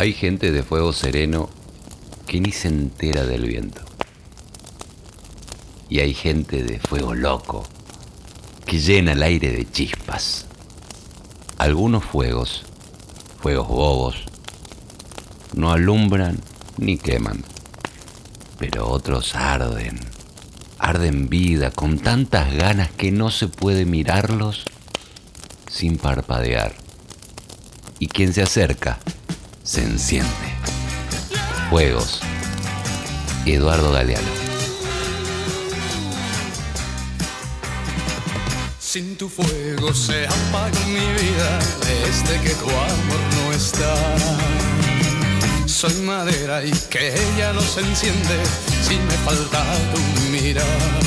Hay gente de fuego sereno que ni se entera del viento. Y hay gente de fuego loco que llena el aire de chispas. Algunos fuegos, fuegos bobos, no alumbran ni queman, pero otros arden, arden vida con tantas ganas que no se puede mirarlos sin parpadear. Y quien se acerca, se enciende. Fuegos. Eduardo Galeano. Sin tu fuego se apaga mi vida desde que tu amor no está. Soy madera y que ella no se enciende si me falta tu mirar.